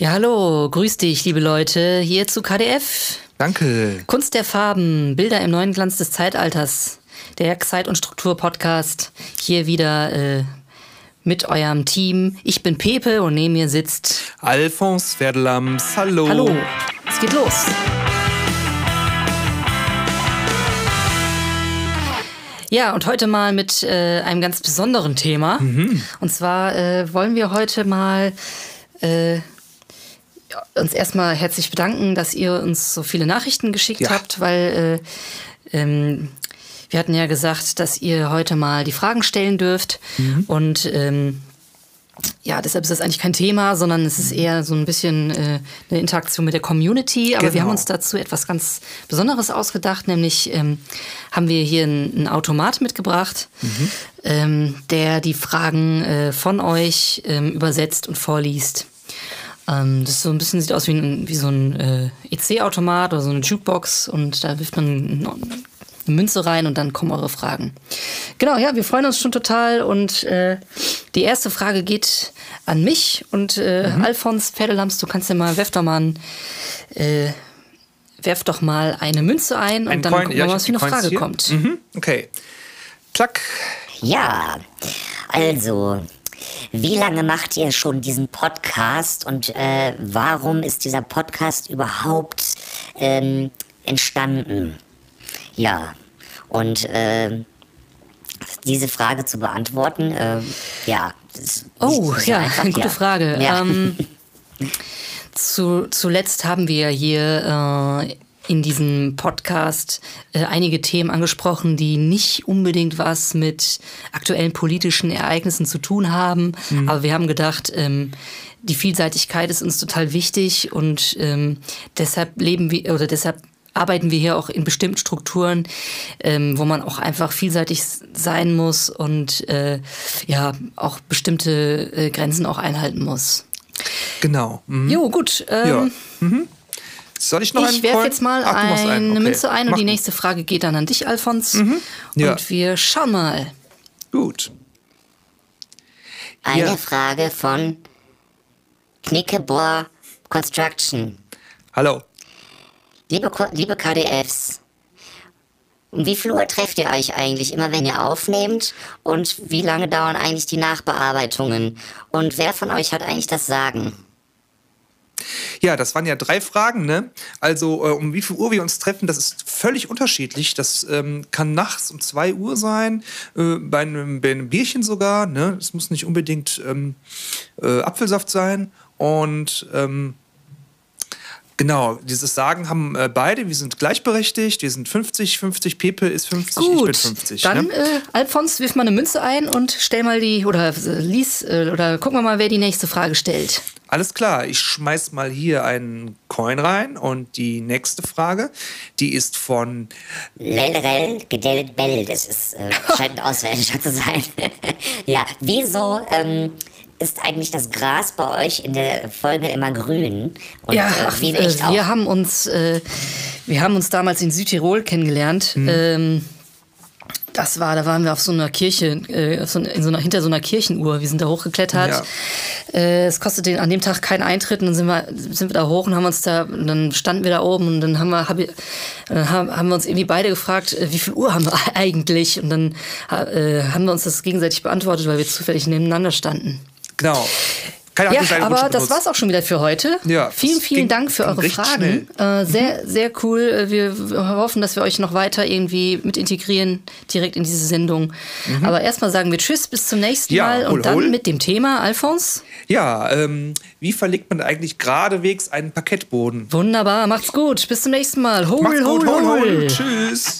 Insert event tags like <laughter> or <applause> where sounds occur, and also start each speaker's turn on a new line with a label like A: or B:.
A: Ja, hallo, grüß dich, liebe Leute, hier zu KDF.
B: Danke.
A: Kunst der Farben, Bilder im neuen Glanz des Zeitalters. Der Zeit- und Struktur-Podcast. Hier wieder äh, mit eurem Team. Ich bin Pepe und neben mir sitzt
B: Alphonse Verdelams. Hallo.
A: Hallo, es geht los. Ja, und heute mal mit äh, einem ganz besonderen Thema. Und zwar äh, wollen wir heute mal äh, uns erstmal herzlich bedanken, dass ihr uns so viele Nachrichten geschickt
B: Ja.
A: habt, weil äh, ähm, wir hatten ja gesagt, dass ihr heute mal die Fragen stellen dürft. Und ähm, ja, deshalb ist das eigentlich kein Thema, sondern es ist eher so ein bisschen äh, eine Interaktion mit der Community. Aber wir
B: Genau.
A: haben uns dazu etwas ganz Besonderes ausgedacht, nämlich ähm, haben wir hier einen, Automat mitgebracht, ähm, der die Fragen äh, von euch ähm, übersetzt und vorliest. Ähm, das ist so ein bisschen sieht aus wie, ein, wie so ein äh, EC-Automat oder so eine Jukebox und da wirft man ein- eine Münze rein und dann kommen eure Fragen. Genau, ja, wir freuen uns schon total und äh, die erste Frage geht an mich und äh,
B: Mhm.
A: Alfons Pferdelams, du kannst ja mal, werf doch mal, ein, äh, werf doch mal eine Münze ein und
B: Ein
A: dann
B: Coin.
A: gucken
B: Ja,
A: wir mal, was für eine Frage
B: hier.
A: kommt.
B: Mhm. Okay. Klack.
C: Ja, also, wie lange macht ihr schon diesen Podcast und äh, warum ist dieser Podcast überhaupt ähm, entstanden? Ja, und äh, diese Frage zu beantworten, äh, ja. das ist
A: Oh,
C: so
A: ja,
C: einfach,
A: eine gute
C: ja.
A: Frage.
C: Ja.
A: Ähm, <laughs> zu, zuletzt haben wir hier äh, in diesem Podcast äh, einige Themen angesprochen, die nicht unbedingt was mit aktuellen politischen Ereignissen zu tun haben. Aber wir haben gedacht, ähm, die Vielseitigkeit ist uns total wichtig und ähm, deshalb leben wir oder deshalb arbeiten wir hier auch in bestimmten Strukturen, ähm, wo man auch einfach vielseitig sein muss und äh, ja auch bestimmte äh, Grenzen auch einhalten muss.
B: Genau. Mhm.
A: Jo, gut.
B: Ja.
A: Ähm,
B: Mhm. Soll ich noch einen
A: Ich werfe jetzt mal
B: Ach,
A: eine
B: einen. Okay.
A: Münze ein und
B: Mach
A: die nächste Frage geht dann an dich, Alfons.
B: Ja.
A: Und wir schauen mal.
B: Gut.
C: Eine
B: Ja.
C: Frage von Knickebohr Construction.
B: Hallo.
C: Liebe, liebe KDFs, um wie viel Uhr trefft ihr euch eigentlich immer, wenn ihr aufnehmt? Und wie lange dauern eigentlich die Nachbearbeitungen? Und wer von euch hat eigentlich das Sagen?
B: Ja, das waren ja drei Fragen, ne? Also, äh, um wie viel Uhr wir uns treffen, das ist völlig unterschiedlich. Das ähm, kann nachts um 2 Uhr sein, äh, bei, einem, bei einem Bierchen sogar, ne? Es muss nicht unbedingt ähm, äh, Apfelsaft sein. Und ähm, genau, dieses Sagen haben äh, beide, wir sind gleichberechtigt, wir sind 50, 50, Pepe ist 50, ich bin
A: Gut,
B: 50.
A: dann
B: ne?
A: äh, Alfons, wirf mal eine Münze ein und stell mal die, oder äh, lies, äh, oder gucken wir mal, wer die nächste Frage stellt.
B: Alles klar, ich schmeiß mal hier einen Coin rein und die nächste Frage, die ist von
C: Lelrel Gedellt Bell, das ist, äh, <laughs> scheint ein Ausländischer zu sein. <laughs> ja, wieso ähm, ist eigentlich das Gras bei euch in der Folge immer grün? Und
A: ja,
C: äh,
A: äh,
C: auch?
A: wir haben uns, äh, wir haben uns damals in Südtirol kennengelernt.
B: Mhm.
A: Ähm, das war, da waren wir auf so einer Kirche, äh, so, in so einer, hinter so einer Kirchenuhr. Wir sind da hochgeklettert.
B: Ja.
A: Äh, es kostete an dem Tag keinen Eintritt und dann sind wir, sind wir da hoch und haben uns da, und dann standen wir da oben und dann haben wir, hab, dann haben, haben wir uns irgendwie beide gefragt, äh, wie viel Uhr haben wir <laughs> eigentlich? Und dann äh, haben wir uns das gegenseitig beantwortet, weil wir zufällig nebeneinander standen.
B: Genau. Keiner
A: Ja,
B: eine
A: aber das war's auch schon wieder für heute.
B: Ja,
A: vielen, vielen
B: ging-
A: Dank für eure Fragen. Äh, sehr, sehr cool. Äh, Wir hoffen, dass wir euch noch weiter irgendwie mit integrieren, direkt in diese Sendung. Aber erstmal sagen wir Tschüss, bis zum nächsten
B: Ja,
A: Mal.
B: hol,
A: Und dann
B: hol.
A: mit dem Thema, Alfons.
B: Ja, ähm, wie verlegt man eigentlich geradewegs einen Parkettboden?
A: Wunderbar, macht's gut. Bis zum nächsten Mal. Hol,
B: Macht's gut,
A: hol,
B: hol,
A: hol.
B: hol. Tschüss.